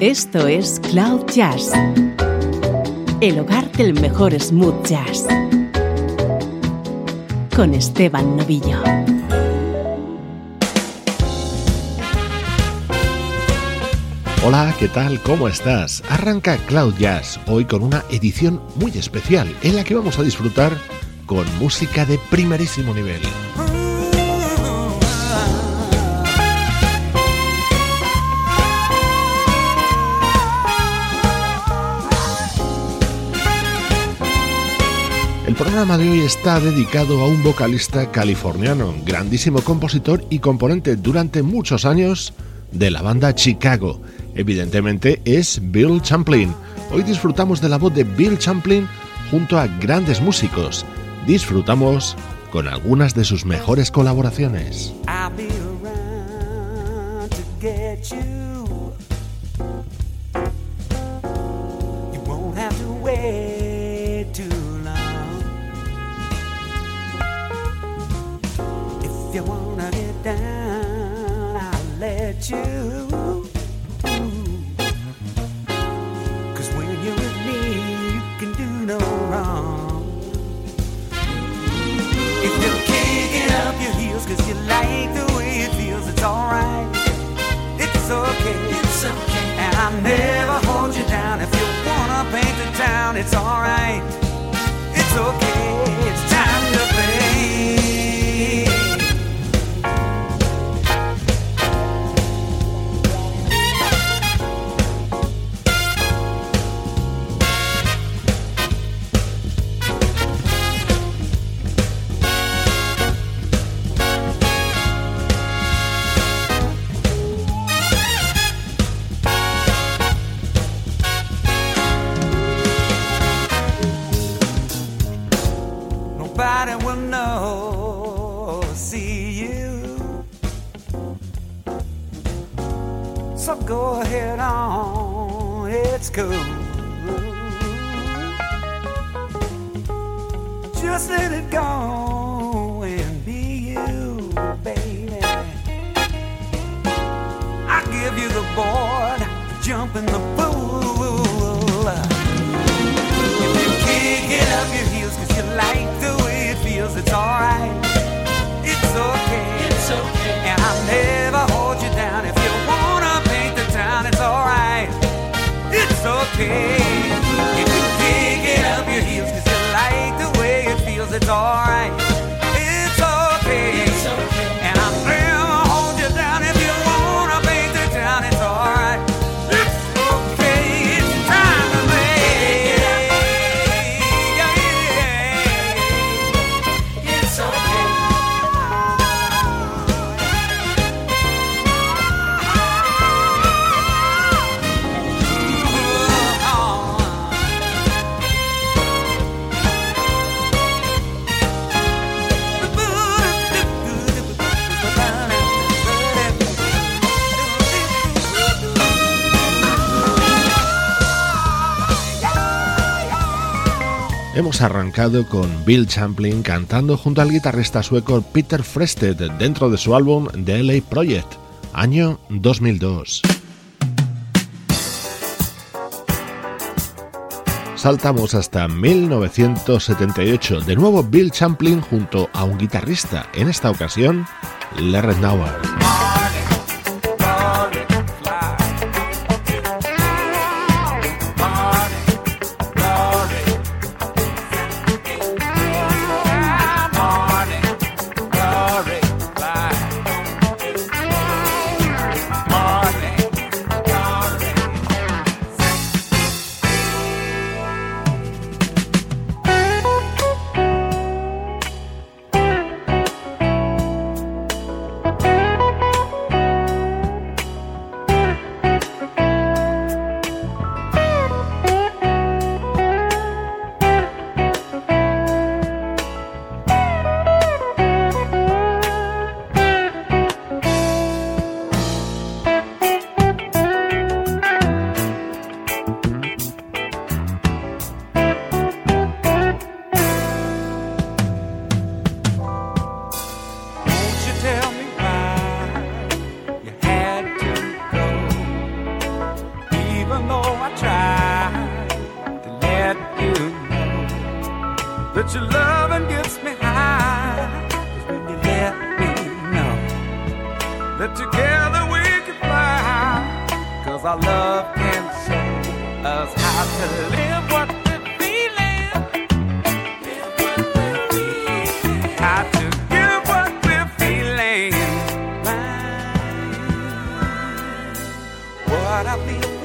Esto es Cloud Jazz, el hogar del mejor smooth jazz, con Esteban Novillo. Hola, ¿qué tal? ¿Cómo estás? Arranca Cloud Jazz hoy con una edición muy especial en la que vamos a disfrutar con música de primerísimo nivel. El programa de hoy está dedicado a un vocalista californiano, grandísimo compositor y componente durante muchos años de la banda Chicago. Evidentemente es Bill Champlin. Hoy disfrutamos de la voz de Bill Champlin junto a grandes músicos. Disfrutamos con algunas de sus mejores colaboraciones. Cause you like the way it feels, it's alright. It's okay. It's okay. And I'll never hold you down. If you wanna paint the town, it's alright. It's okay. It's time to play. Arrancado con Bill Champlin cantando junto al guitarrista sueco Peter Frested dentro de su álbum The LA Project, año 2002. Saltamos hasta 1978, de nuevo Bill Champlin junto a un guitarrista, en esta ocasión Larry Nauer. What I feel.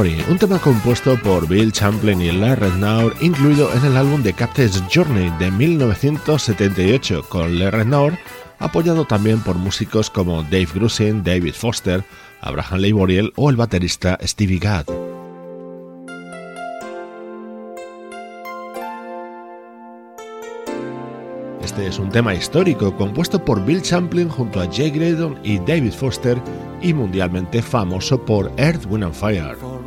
Un tema compuesto por Bill Champlin y Larry Rednaur, incluido en el álbum The Captain's Journey de 1978, con Larry Rednaur apoyado también por músicos como Dave Grusin, David Foster, Abraham Leiboriel o el baterista Stevie Gadd. Este es un tema histórico compuesto por Bill Champlin junto a Jay Graydon y David Foster y mundialmente famoso por Earth, Wind and Fire.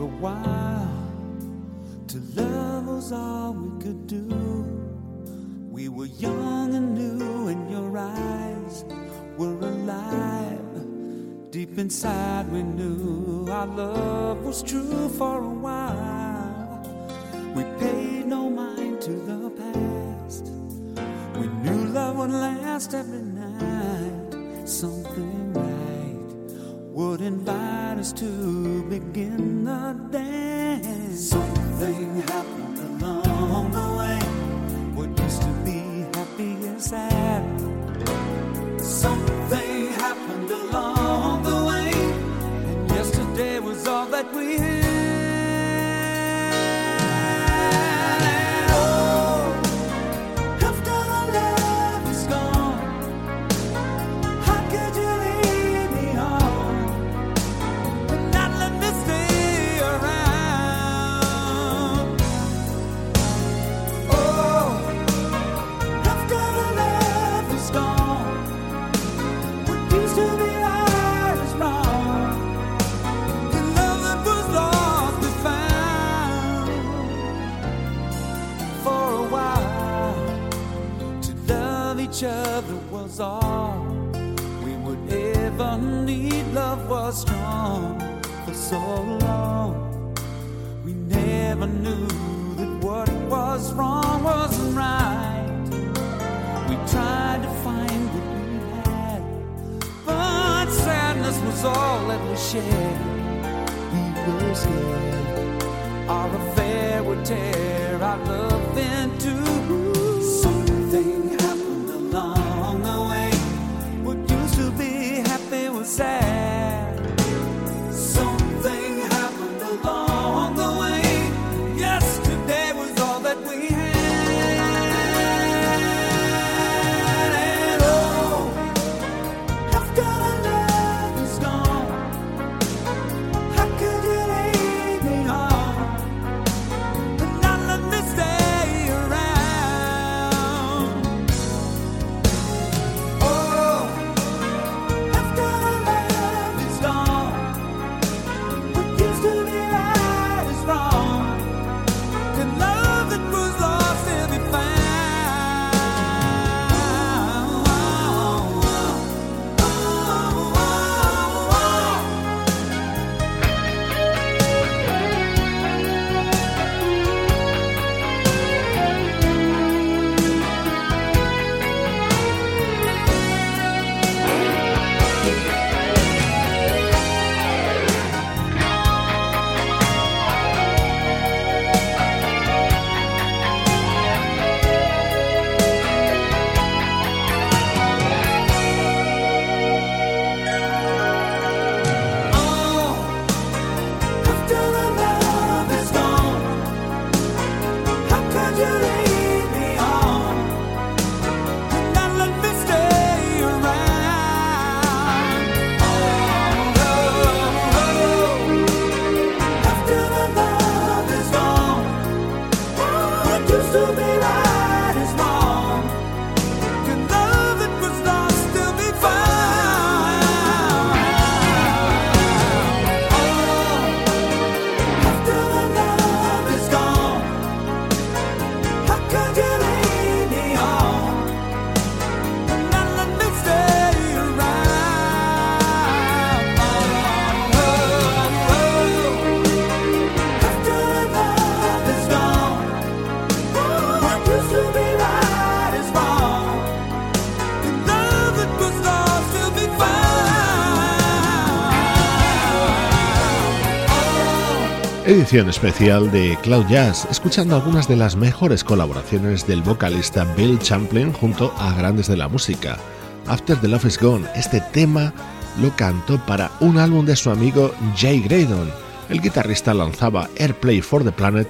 Inside, we knew our love was true for a while. We paid no mind to the past. We knew love would last every night. Something right would invite us to begin the dance. Something happened along the way. What used to be happy is sad. Something but we each other was all we would ever need. Love was strong for so long. We never knew that what was wrong wasn't right. We tried to find what we had, but sadness was all that we shared. We were scared our affair would tear our love into. Edición especial de Cloud Jazz, escuchando algunas de las mejores colaboraciones del vocalista Bill Champlin junto a grandes de la música. After the Love is Gone, este tema lo cantó para un álbum de su amigo Jay Graydon. El guitarrista lanzaba Airplay for the Planet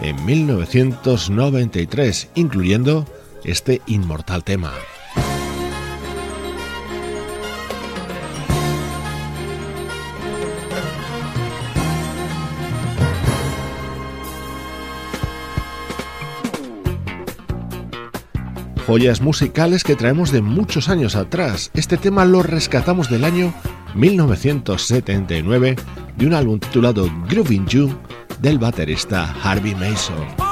en 1993, incluyendo este inmortal tema. Joyas musicales que traemos de muchos años atrás. Este tema lo rescatamos del año 1979 de un álbum titulado Grooving You del baterista Harvey Mason.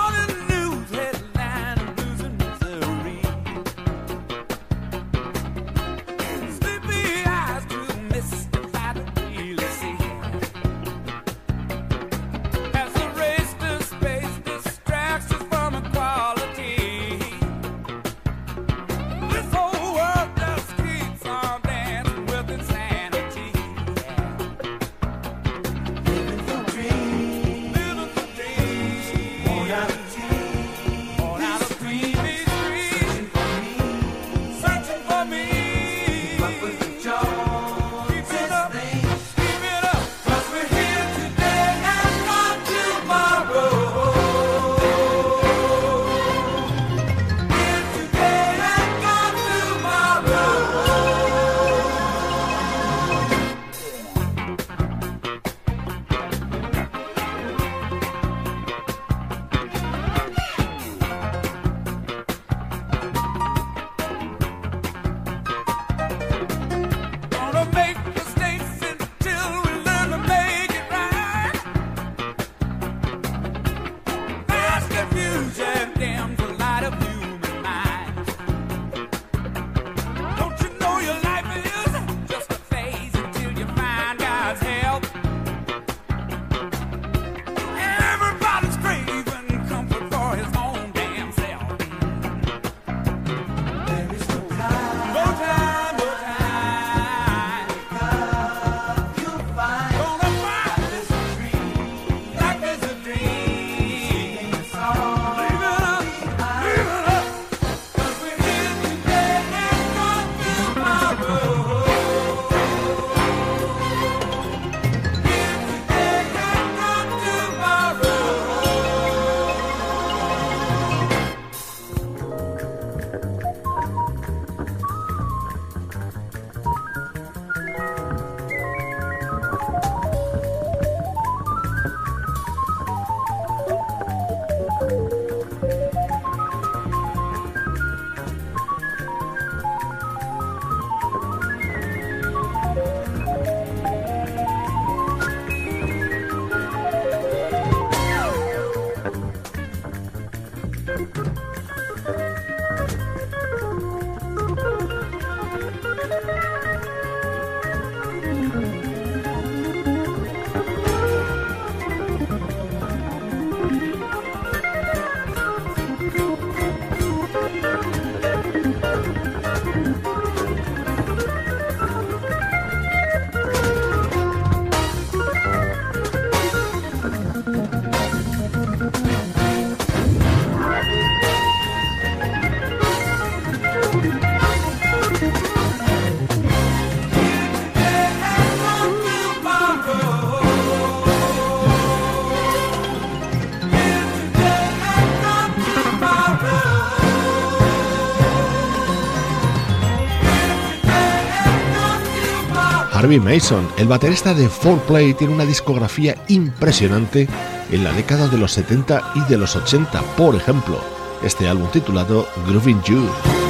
Mason, el baterista de 4Play, tiene una discografía impresionante en la década de los 70 y de los 80, por ejemplo, este álbum titulado Grooving You.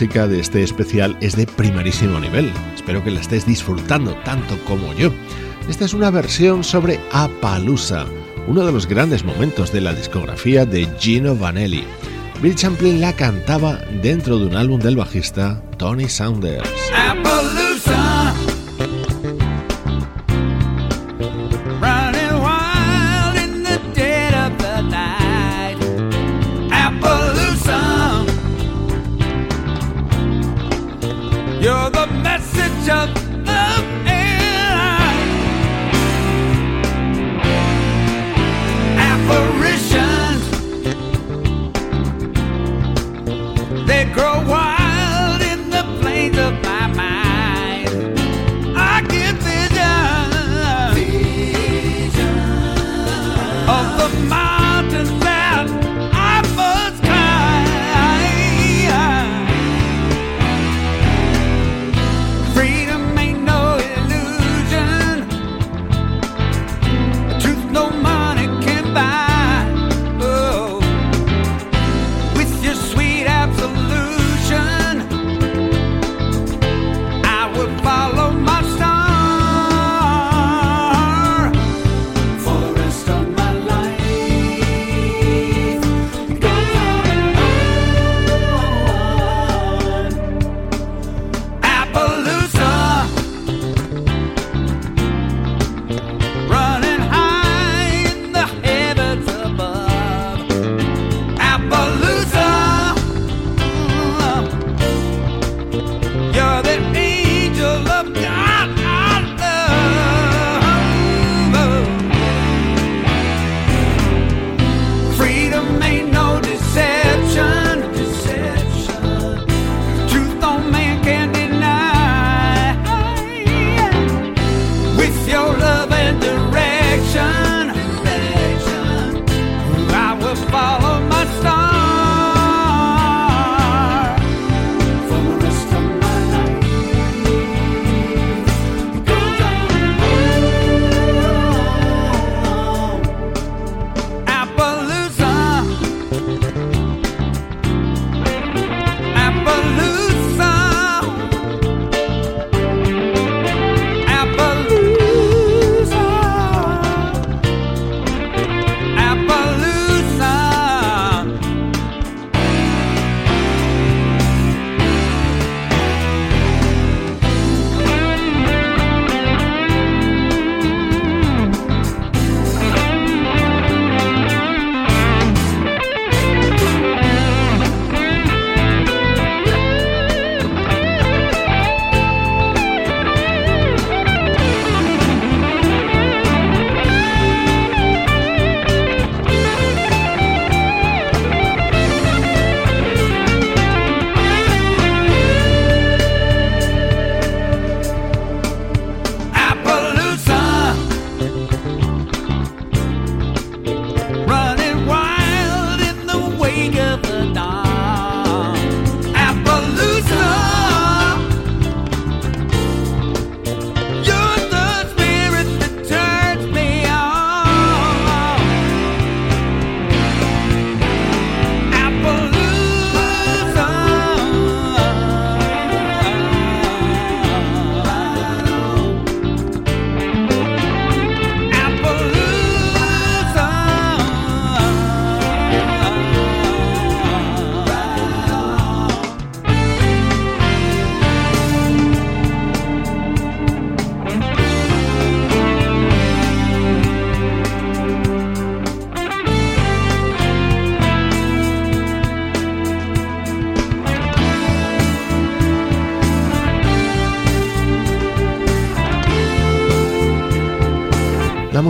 Música de este especial es de primerísimo nivel. Espero que la estés disfrutando tanto como yo. Esta es una versión sobre Appaloosa, uno de los grandes momentos de la discografía de Gino Vanelli. Bill Champlin la cantaba dentro de un álbum del bajista Tony Saunders.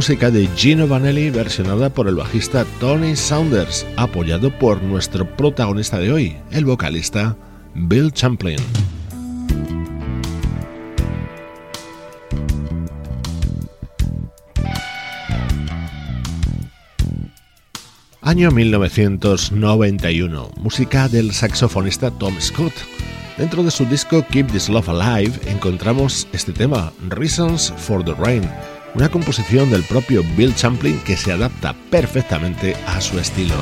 Música de Gino Vanelli versionada por el bajista Tony Saunders, apoyado por nuestro protagonista de hoy, el vocalista Bill Champlin. Año 1991, música del saxofonista Tom Scott. Dentro de su disco Keep This Love Alive encontramos este tema, Reasons for the Rain, una composición del propio Bill Champlin que se adapta perfectamente a su estilo.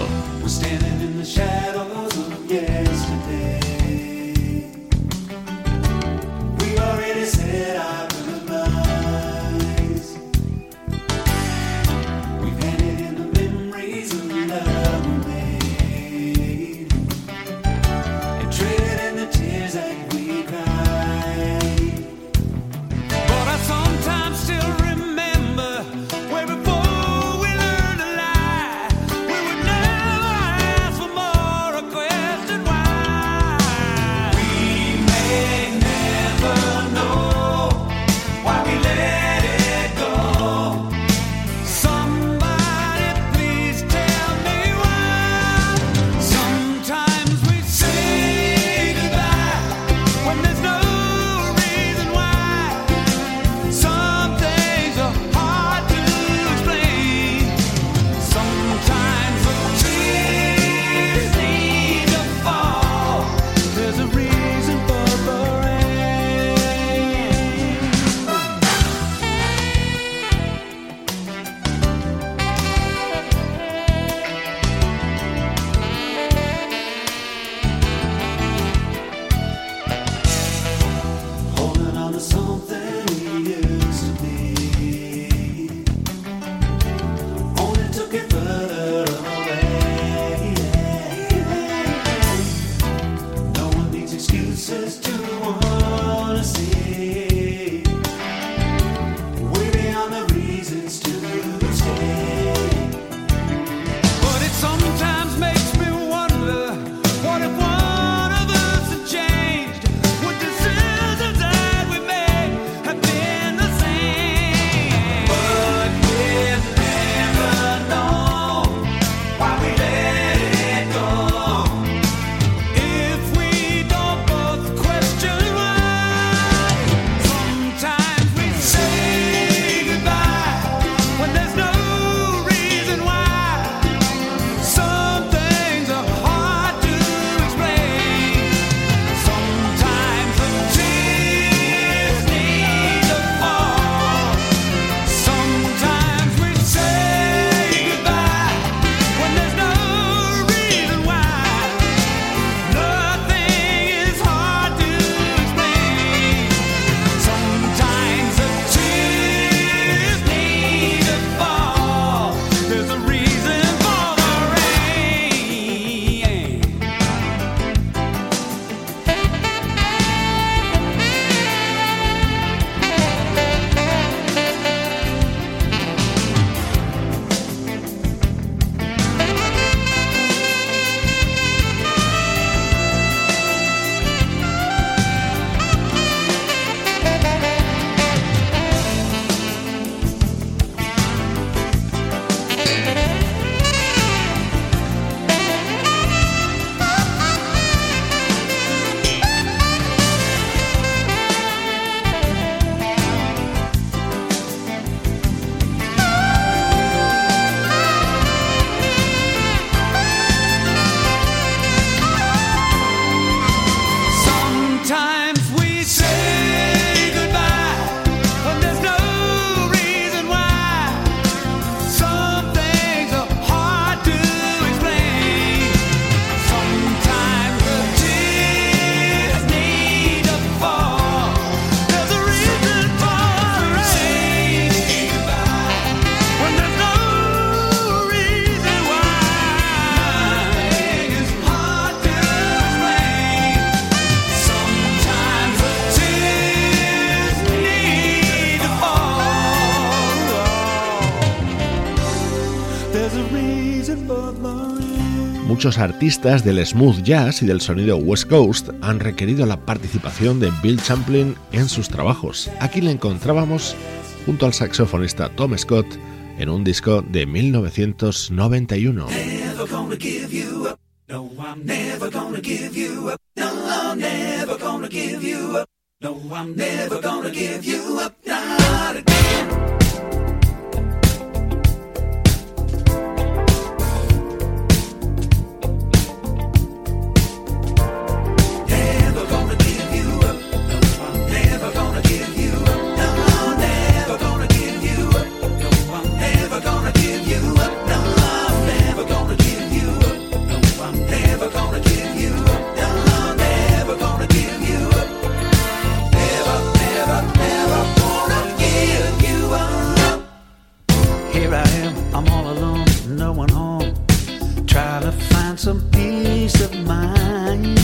muchos artistas del smooth jazz y del sonido West Coast han requerido la participación de Bill Champlin en sus trabajos. Aquí le encontrábamos junto al saxofonista Tom Scott en un disco de 1991. going home, try to find some peace of mind.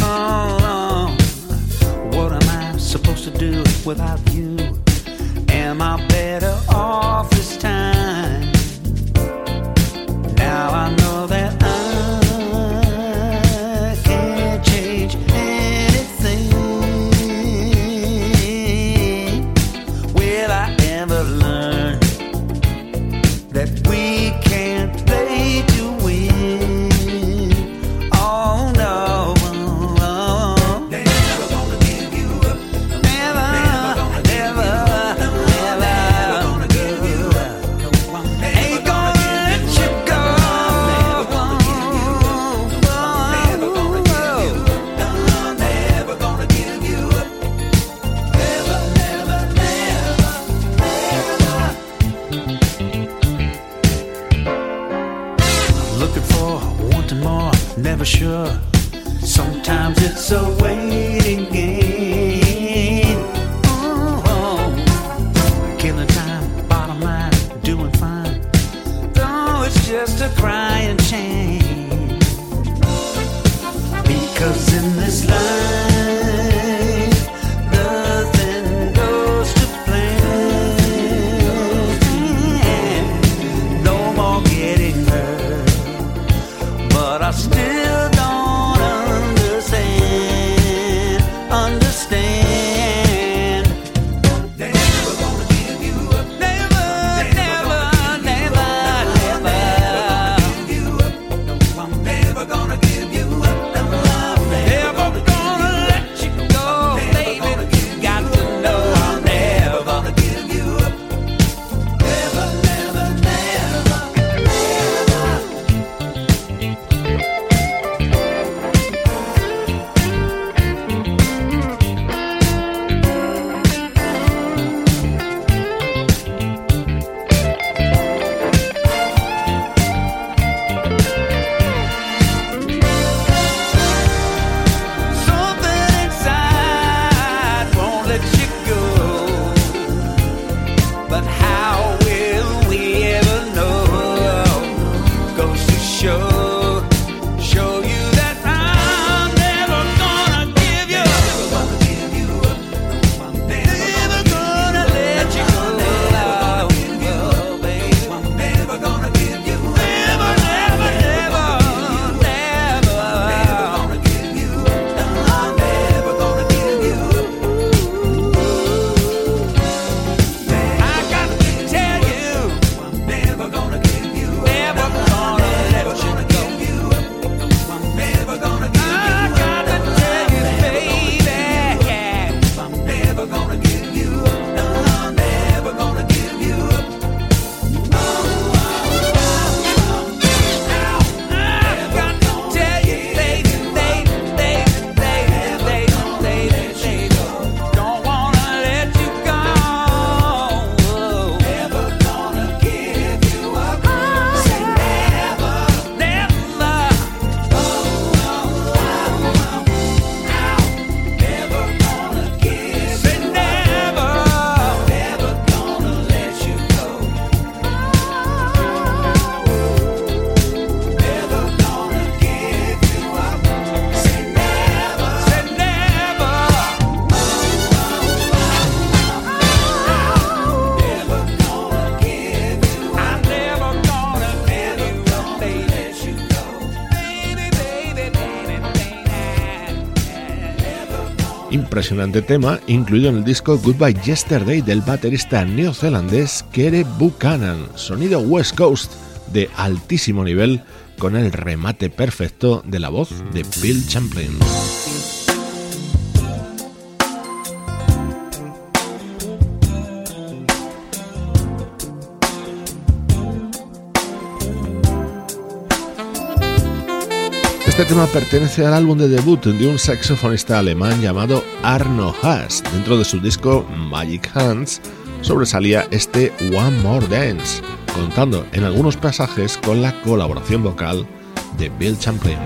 Oh, Hold on, what am I supposed to do without you? Am I better impresionante tema incluido en el disco Goodbye Yesterday del baterista neozelandés Kere Buchanan, sonido West Coast de altísimo nivel con el remate perfecto de la voz de Bill Champlin. Este tema pertenece al álbum de debut de un saxofonista alemán llamado Arno Haas. Dentro de su disco Magic Hands sobresalía este One More Dance, contando en algunos pasajes con la colaboración vocal de Bill Champlin.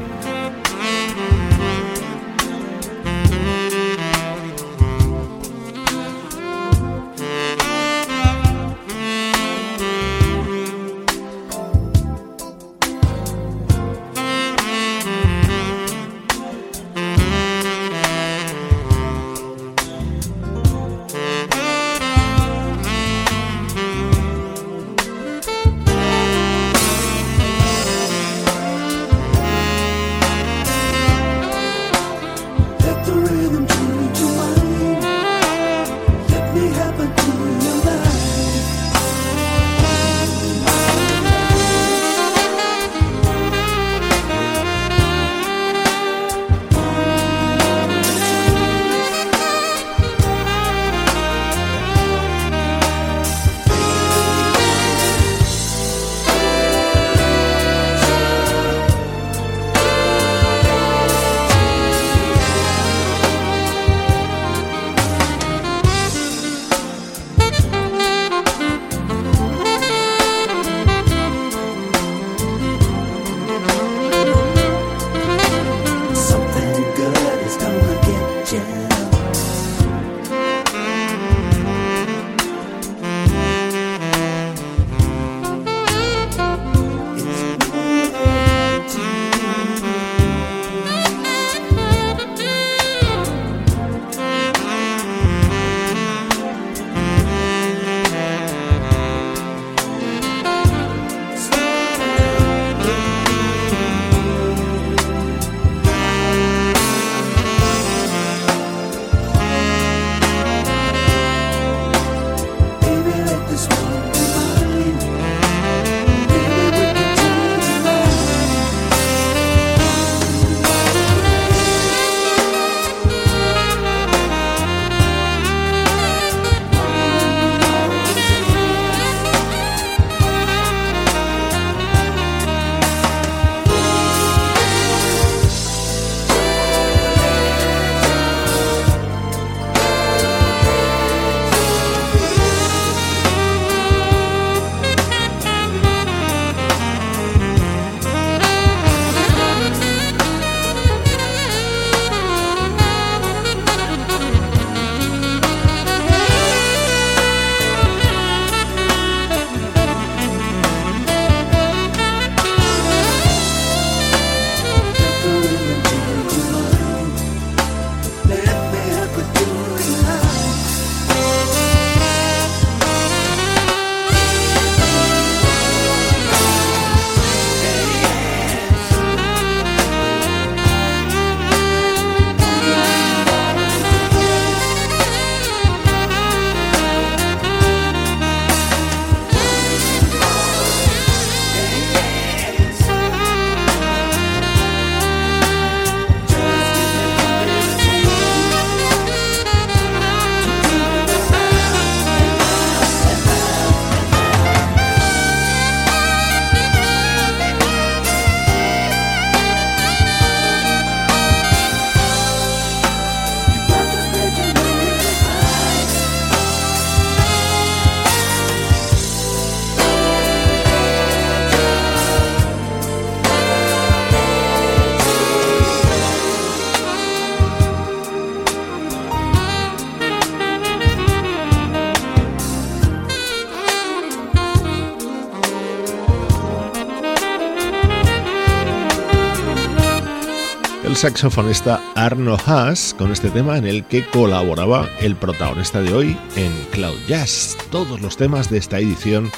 Saxofonista Arno Haas con este tema en el que colaboraba el protagonista de hoy en Cloud Jazz. Todos los temas de esta edición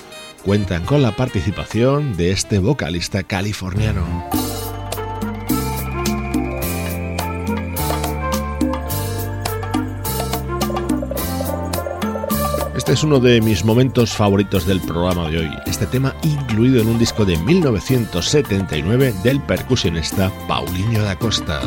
cuentan con la participación de este vocalista californiano. Es uno de mis momentos favoritos del programa de hoy. Este tema incluido en un disco de 1979 del percusionista Paulinho da Costa.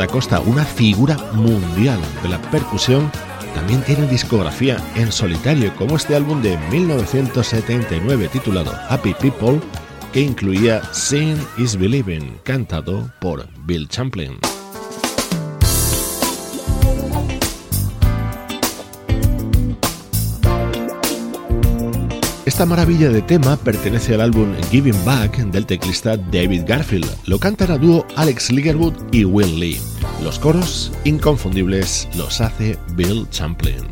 Da Costa, una figura mundial de la percusión, también tiene discografía en solitario, como este álbum de 1979 titulado Happy People, que incluía Seeing is Believing, cantado por Bill Champlin. Esta maravilla de tema pertenece al álbum Giving Back del teclista David Garfield. Lo cantan a dúo Alex Ligerwood y Will Lee. Los coros inconfundibles los hace Bill Champlin.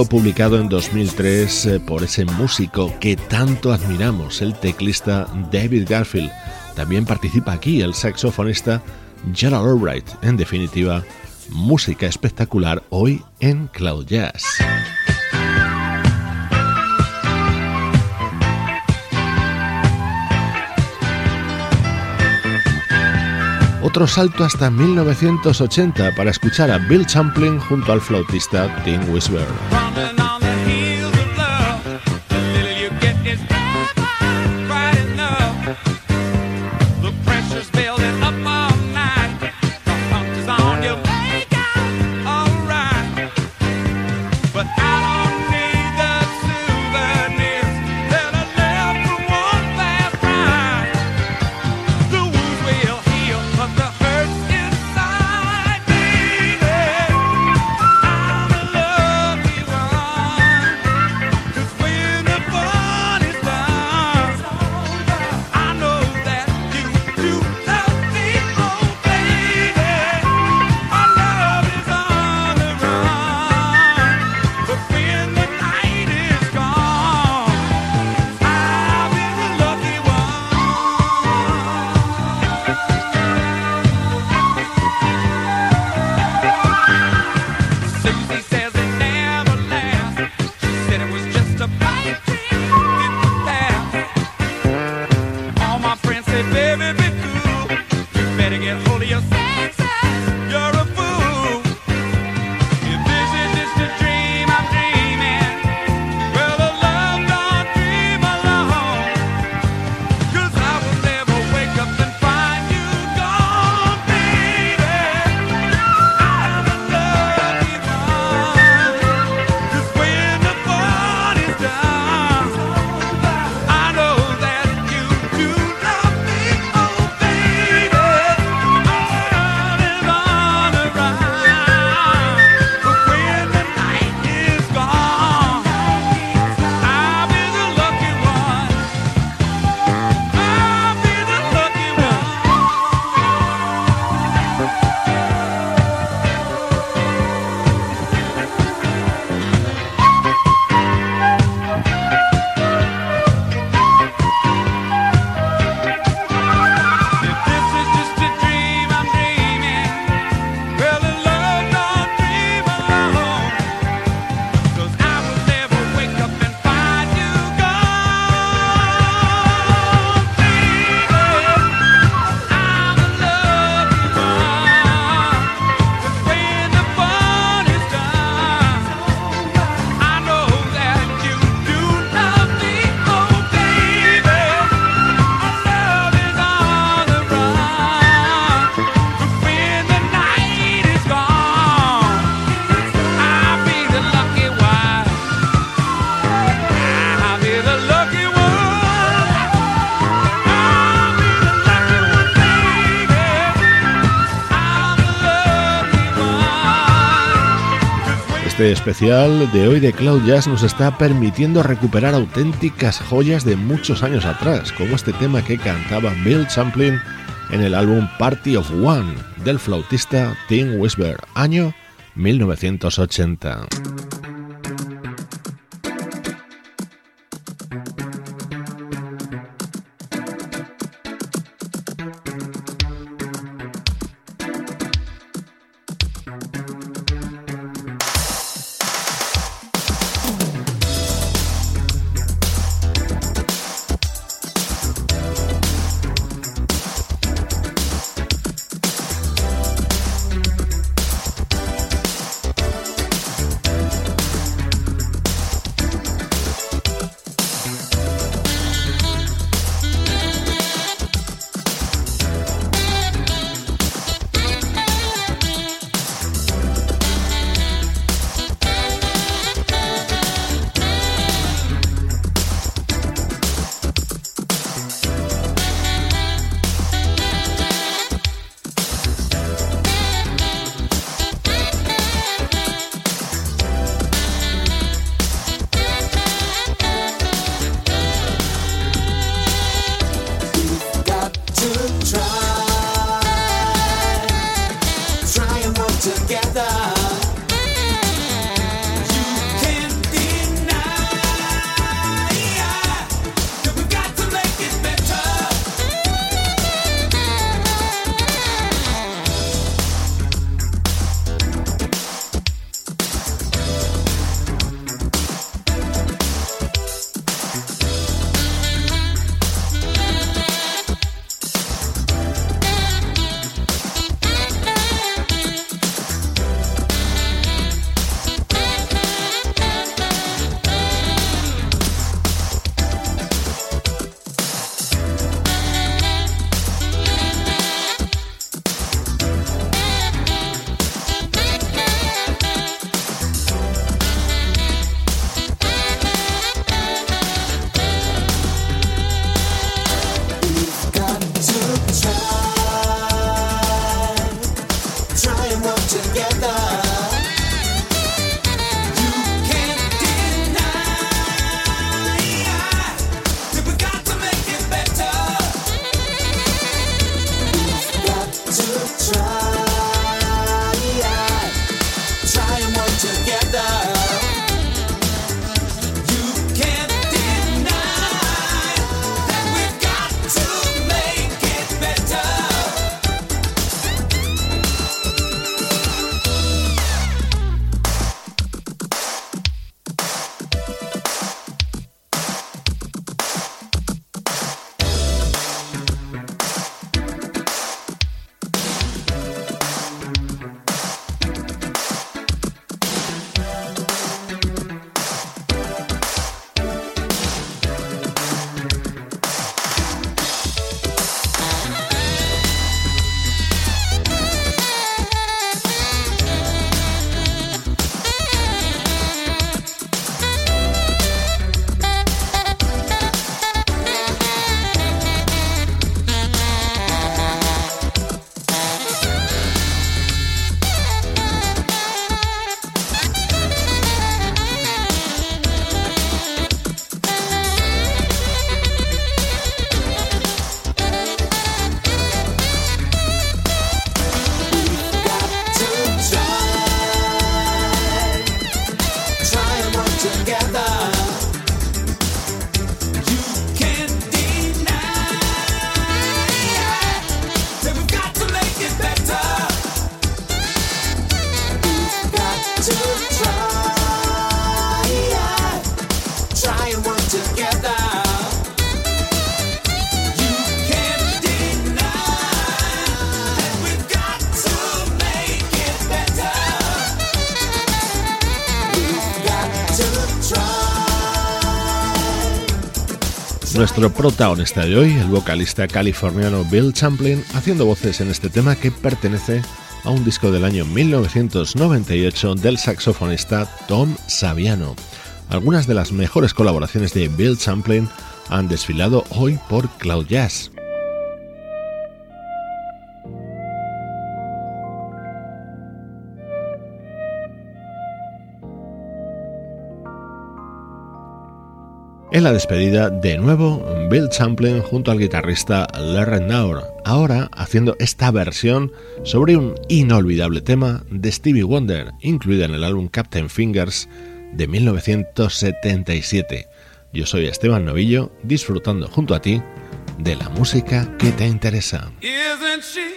Publicado en 2003 eh, por ese músico que tanto admiramos, el teclista David Garfield. También participa aquí el saxofonista Gerald Albright. En definitiva, música espectacular hoy en Cloud Jazz. Otro salto hasta 1980 para escuchar a Bill Champlin junto al flautista Tim Wisber. especial de hoy de Cloud Jazz nos está permitiendo recuperar auténticas joyas de muchos años atrás, como este tema que cantaba Bill Champlin en el álbum Party of One del flautista Tim Wisber, año 1980. Nuestro protagonista de hoy, el vocalista californiano Bill Champlin, haciendo voces en este tema que pertenece a un disco del año 1998 del saxofonista Tom Saviano. Algunas de las mejores colaboraciones de Bill Champlin han desfilado hoy por Cloud Jazz. En la despedida, de nuevo, Bill Champlin junto al guitarrista Larry Naur, ahora haciendo esta versión sobre un inolvidable tema de Stevie Wonder, incluida en el álbum Captain Fingers de 1977. Yo soy Esteban Novillo, disfrutando junto a ti de la música que te interesa. Isn't she,